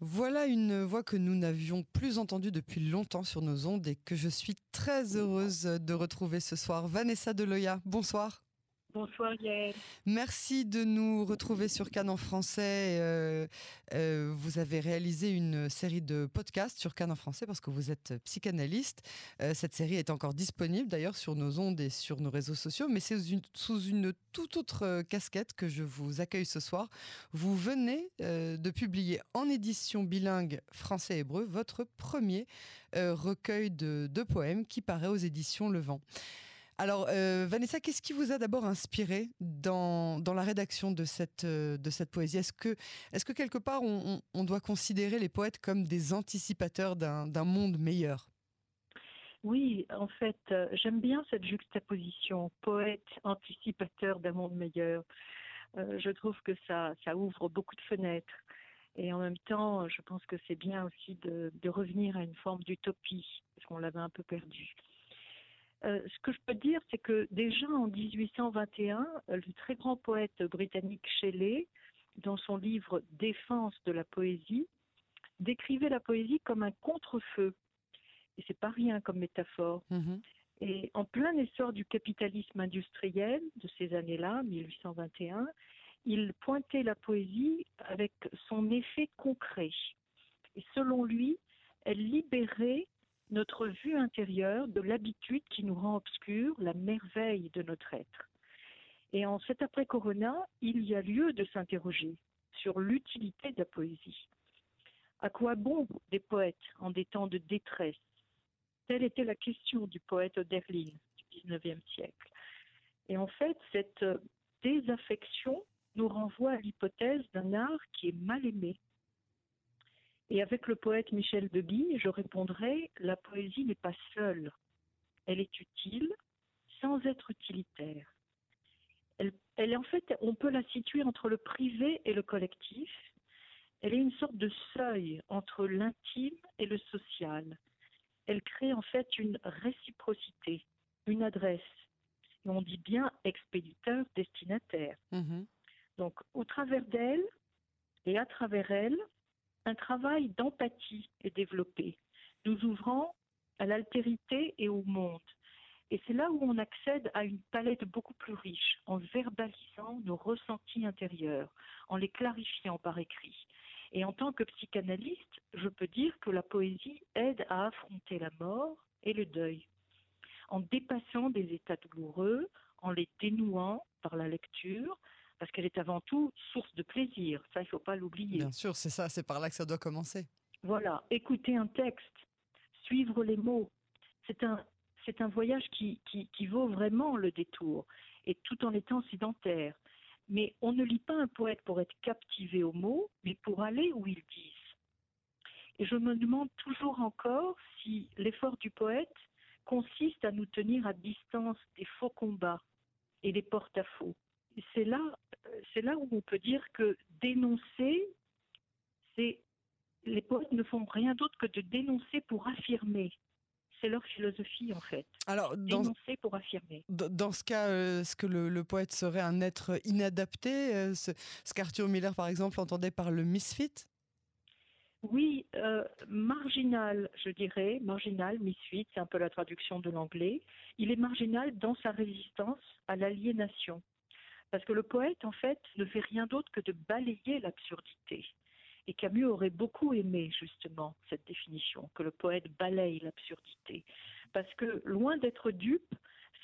Voilà une voix que nous n'avions plus entendue depuis longtemps sur nos ondes et que je suis très heureuse de retrouver ce soir. Vanessa Deloya, bonsoir. Bonsoir Yael. Merci de nous retrouver sur Cannes en français. Euh, euh, vous avez réalisé une série de podcasts sur Cannes en français parce que vous êtes psychanalyste. Euh, cette série est encore disponible d'ailleurs sur nos ondes et sur nos réseaux sociaux, mais c'est sous une toute autre casquette que je vous accueille ce soir. Vous venez de publier en édition bilingue français-hébreu votre premier recueil de, de poèmes qui paraît aux éditions Le Vent. Alors, euh, Vanessa, qu'est-ce qui vous a d'abord inspiré dans, la rédaction de cette, euh, de cette poésie? Est-ce que, quelque part, on, doit considérer les poètes comme des anticipateurs d'un monde meilleur? Oui, en fait, euh, j'aime bien cette juxtaposition poète anticipateur d'un monde meilleur. je trouve que ça, ouvre beaucoup de fenêtres. Et en même temps, je pense que c'est bien aussi de revenir à une forme d'utopie, parce qu'on l'avait un peu perdue. Euh, ce que je peux dire, c'est que déjà en 1821, euh, le très grand poète britannique Shelley, dans son livre Défense de la poésie, décrivait la poésie comme un contre-feu. Et c'est pas rien comme métaphore. Mhm. Et en plein essor du capitalisme industriel de ces années-là, 1821, il pointait la poésie avec son effet concret. Et selon lui, elle libérait notre vue intérieure de l'habitude qui nous rend obscure la merveille de notre être. Et en cet après-corona, il y a lieu de s'interroger sur l'utilité de la poésie. À quoi bon des poètes en des temps de détresse? Telle était la question du poète Oderlin du XIXe siècle. Et en fait, cette désaffection nous renvoie à l'hypothèse d'un art qui est mal aimé, et avec le poète Michel Deguy, je répondrai la poésie n'est pas seule. Elle est utile sans être utilitaire. Elle, elle est en fait, on peut la situer entre le privé et le collectif. Elle est une sorte de seuil entre l'intime et le social. Elle crée en fait une réciprocité, une adresse. Et on dit bien expéditeur-destinataire. Mm-hmm. Donc, au travers d'elle et à travers elle, un travail d'empathie est développé, nous ouvrant à l'altérité et au monde. Et c'est là où on accède à une palette beaucoup plus riche, en verbalisant nos ressentis intérieurs, en les clarifiant par écrit. Et en tant que psychanalyste, je peux dire que la poésie aide à affronter la mort et le deuil, en dépassant des états douloureux, en les dénouant par la lecture, parce qu'elle est avant tout source de plaisir. Ça, il ne faut pas l'oublier. Bien sûr, c'est ça, c'est par là que ça doit commencer. Voilà, écouter un texte, suivre les mots, c'est un, c'est un voyage qui, qui, qui vaut vraiment le détour, et tout en étant sédentaire. Mais on ne lit pas un poète pour être captivé aux mots, mais pour aller où ils disent. Et je me demande toujours encore si l'effort du poète consiste à nous tenir à distance des faux combats et des porte-à-faux c'est là, c'est là où on peut dire que dénoncer, c'est les poètes ne font rien d'autre que de dénoncer pour affirmer. C'est leur philosophie en fait. Alors, dénoncer pour affirmer. Dans ce cas, euh, est-ce que le, poète serait un être inadapté euh, ce, qu'Arthur Miller, par exemple, entendait par le misfit? Oui, euh, marginal, je dirais, marginal, misfit, c'est un peu la traduction de l'anglais. Il est marginal dans sa résistance à l'aliénation. Parce que le poète, en fait, ne fait rien d'autre que de balayer l'absurdité. Et Camus aurait beaucoup aimé justement cette définition, que le poète balaye l'absurdité. Parce que loin d'être dupe,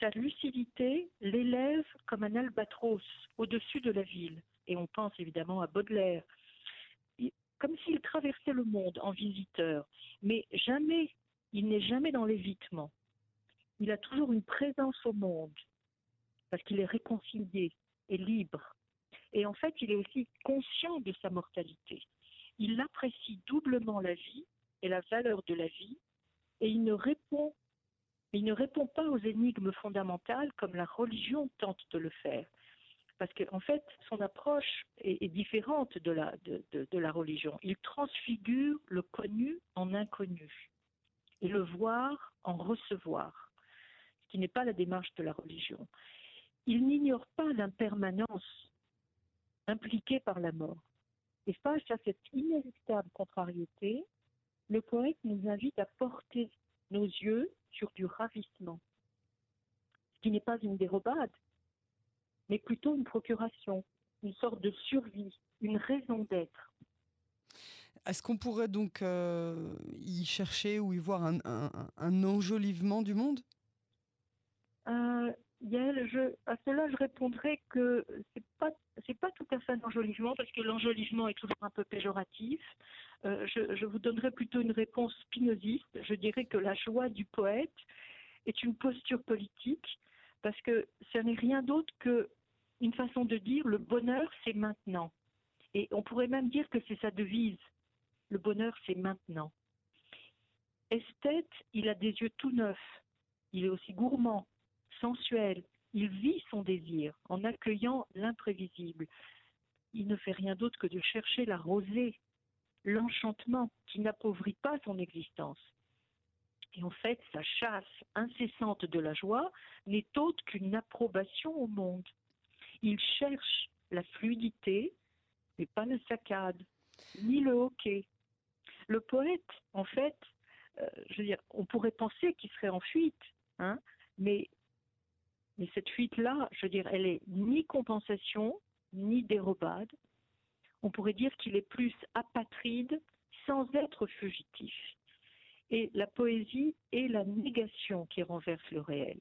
sa lucidité l'élève comme un albatros au-dessus de la ville. Et on pense évidemment à Baudelaire. Comme s'il traversait le monde en visiteur. Mais jamais, il n'est jamais dans l'évitement. Il a toujours une présence au monde. Parce qu'il est réconcilié, est libre. Et en fait, il est aussi conscient de sa mortalité. Il apprécie doublement la vie et la valeur de la vie, et il ne répond, il ne répond pas aux énigmes fondamentales comme la religion tente de le faire. Parce qu'en en fait, son approche est, différente de la, de, de la religion. Il transfigure le connu en inconnu et le voir en recevoir, ce qui n'est pas la démarche de la religion. Il n'ignore pas l'impermanence impliquée par la mort. Et face à cette inéluctable contrariété, le poète nous invite à porter nos yeux sur du ravissement, ce qui n'est pas une dérobade, mais plutôt une procuration, une sorte de survie, une raison d'être. Est-ce qu'on pourrait donc euh, y chercher ou y voir un, enjolivement du monde? Euh, je, à cela, je répondrais que c'est pas c'est pas tout à fait un enjolivement parce que l'enjolivement est toujours un peu péjoratif. Euh, je, je, vous donnerai plutôt une réponse spinoziste. Je dirais que la joie du poète est une posture politique parce que ce n'est rien d'autre que une façon de dire le bonheur c'est maintenant. Et on pourrait même dire que c'est sa devise. Le bonheur c'est maintenant. Esthète, il a des yeux tout neufs. Il est aussi gourmand sensuel. Il vit son désir en accueillant l'imprévisible. Il ne fait rien d'autre que de chercher la rosée, l'enchantement qui n'appauvrit pas son existence. Et en fait, sa chasse incessante de la joie n'est autre qu'une approbation au monde. Il cherche la fluidité, mais pas le saccade, ni le hoquet. Le poète, en fait, euh, on pourrait penser qu'il serait en fuite, hein, mais mais cette fuite-là, je veux dire, elle est ni compensation, ni dérobade. On pourrait dire qu'il est plus apatride sans être fugitif. Et la poésie est la négation qui renverse le réel.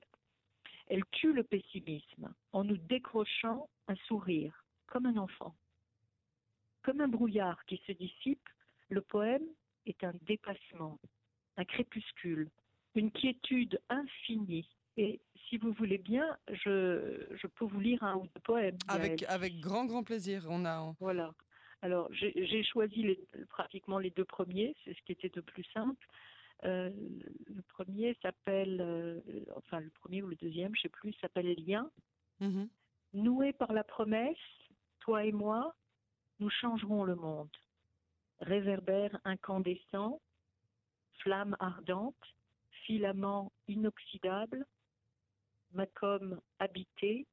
Elle tue le pessimisme en nous décrochant un sourire, comme un enfant. Comme un brouillard qui se dissipe, le poème est un dépassement, un crépuscule, une quiétude infinie et si vous voulez bien, je, je peux vous lire un ou deux poèmes. Avec, avec grand, grand plaisir. On a... Voilà. Alors, j'ai choisi les, pratiquement les deux premiers, c'est ce qui était le plus simple. Euh, le premier s'appelle, euh, enfin le premier ou le deuxième, je sais plus, s'appelle Lien. Mm Noué par la promesse, toi et moi, nous changerons le monde. Réverbère incandescent, flamme ardente, filament inoxydable, Macom habité,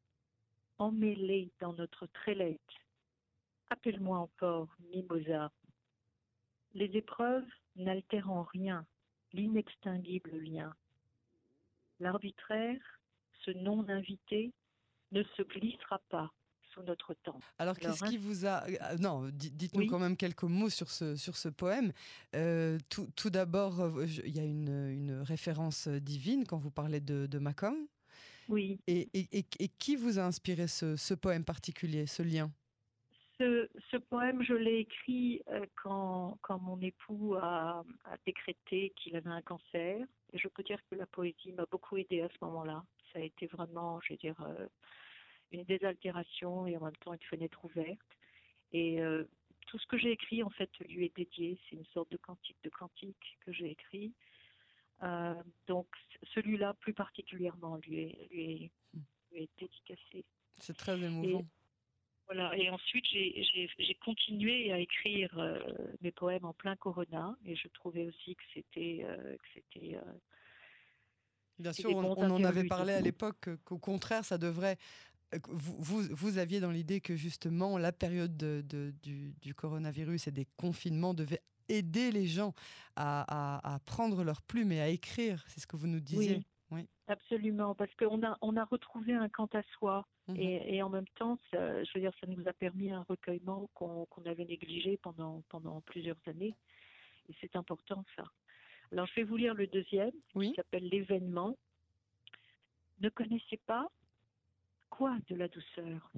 emmêlé dans notre trélette. Appelle-moi encore Mimosa. Les épreuves n'altèrent en rien l'inextinguible lien. L'arbitraire, ce non-invité, ne se glissera pas sous notre temps. Alors, qu'est-ce qui vous a... Euh, non, dites-nous quand même quelques mots sur ce, sur ce poème. Euh, tout, tout d'abord, euh, il y a une, une, référence divine quand vous parlez de, de Macom. Oui. Et, et, et, qui vous a inspiré ce, ce poème particulier, ce lien? Ce, ce, poème, je l'ai écrit euh, quand, quand, mon époux a, a décrété qu'il avait un cancer. Et je peux dire que la poésie m'a beaucoup aidée à ce moment-là. Ça a été vraiment, je veux dire, euh, une désaltération et en même temps une fenêtre ouverte. Et euh, tout ce que j'ai écrit, en fait, lui est dédié. C'est une sorte de cantique de cantique que j'ai écrit. Euh, donc celui-là plus particulièrement lui est, lui est, dédicacé. C'est très émouvant. Et, voilà. Et ensuite j'ai continué à écrire euh, mes poèmes en plein Corona et je trouvais aussi que c'était euh, c'était Bien sûr, on, en avait parlé à l'époque qu'au contraire, ça devrait vous, vous, vous, aviez dans l'idée que justement la période de, de, du, du, coronavirus et des confinements devait aider les gens à, prendre leur plume et à écrire. C'est ce que vous nous disiez. Oui, absolument, parce qu'on a, on a retrouvé un quant à soi. Mhm. Et, en même temps, ça, je veux dire, ça nous a permis un recueillement qu'on avait négligé pendant, pendant plusieurs années. Et c'est important, ça. Alors, je vais vous lire le deuxième, qui s'appelle L'événement. Ne connaissez pas quoi de la douceur?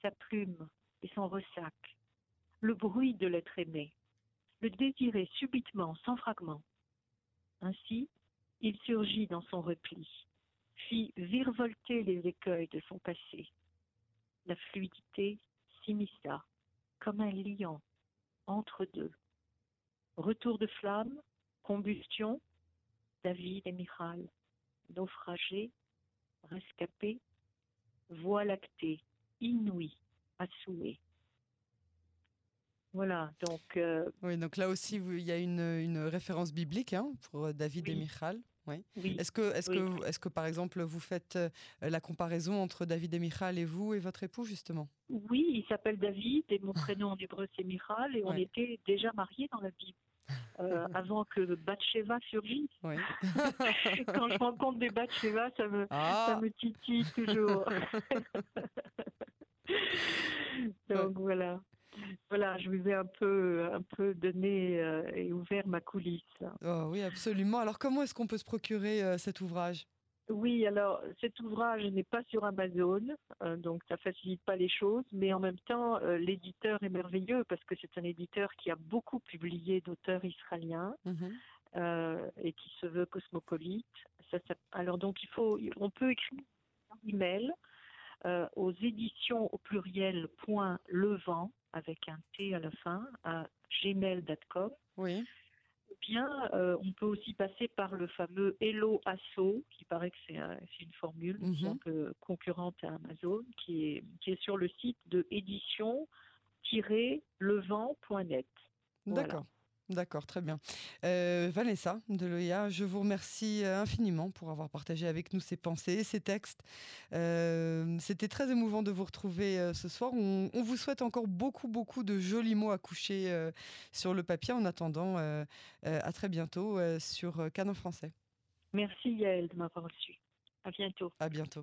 Sa plume et son ressac, le bruit de l'être aimé, le désirer subitement, sans fragment. Ainsi, il surgit dans son repli, fit virevolter les écueils de son passé. La fluidité s'immisça, comme un lion, entre deux. Retour de flamme, combustion, David et Michal, naufragés, rescapés, voie lactée, inouïe, à. Voilà, donc. Euh, oui, donc là aussi, il y a une, une référence biblique hein, pour euh, David et Michal. Oui. Est-ce que, est-ce que, est-ce que, par exemple, vous faites la comparaison entre David et Michal et vous et votre époux justement? Oui, il s'appelle David et mon prénom en hébreu c'est Michal et on était déjà mariés dans la Bible. avant que Bathsheba surgisse. Quand je rencontre des Bathsheba, ça me, ah. ça me titille toujours. Donc voilà. Voilà, je vous ai un peu, un peu donné euh, et ouvert ma coulisse. Oh, oui, absolument. Alors, comment est-ce qu'on peut se procurer euh, cet ouvrage? Oui, alors cet ouvrage n'est pas sur Amazon, euh, donc ça facilite pas les choses, mais en même temps, l'éditeur est merveilleux parce que c'est un éditeur qui a beaucoup publié d'auteurs israéliens mmh et qui se veut cosmopolite. Ça, alors donc il faut, on peut écrire un email euh, aux éditions au pluriel point levant avec un T à la fin à gmail.com. Oui. Bien, euh, on peut aussi passer par le fameux Hello Asso, qui paraît que c'est une formule mhm. concurrente à Amazon, qui est, qui est sur le site de édition-levant.net. D'accord. D'accord, très bien. Euh, Vanessa Deloya, je vous remercie euh, infiniment pour avoir partagé avec nous ces pensées, ces textes. Euh, c'était très émouvant de vous retrouver ce soir. On, vous souhaite encore beaucoup, beaucoup de jolis mots à coucher sur le papier. En attendant, à très bientôt sur Canon Français. Merci Yael de m'avoir reçu. À bientôt. À bientôt.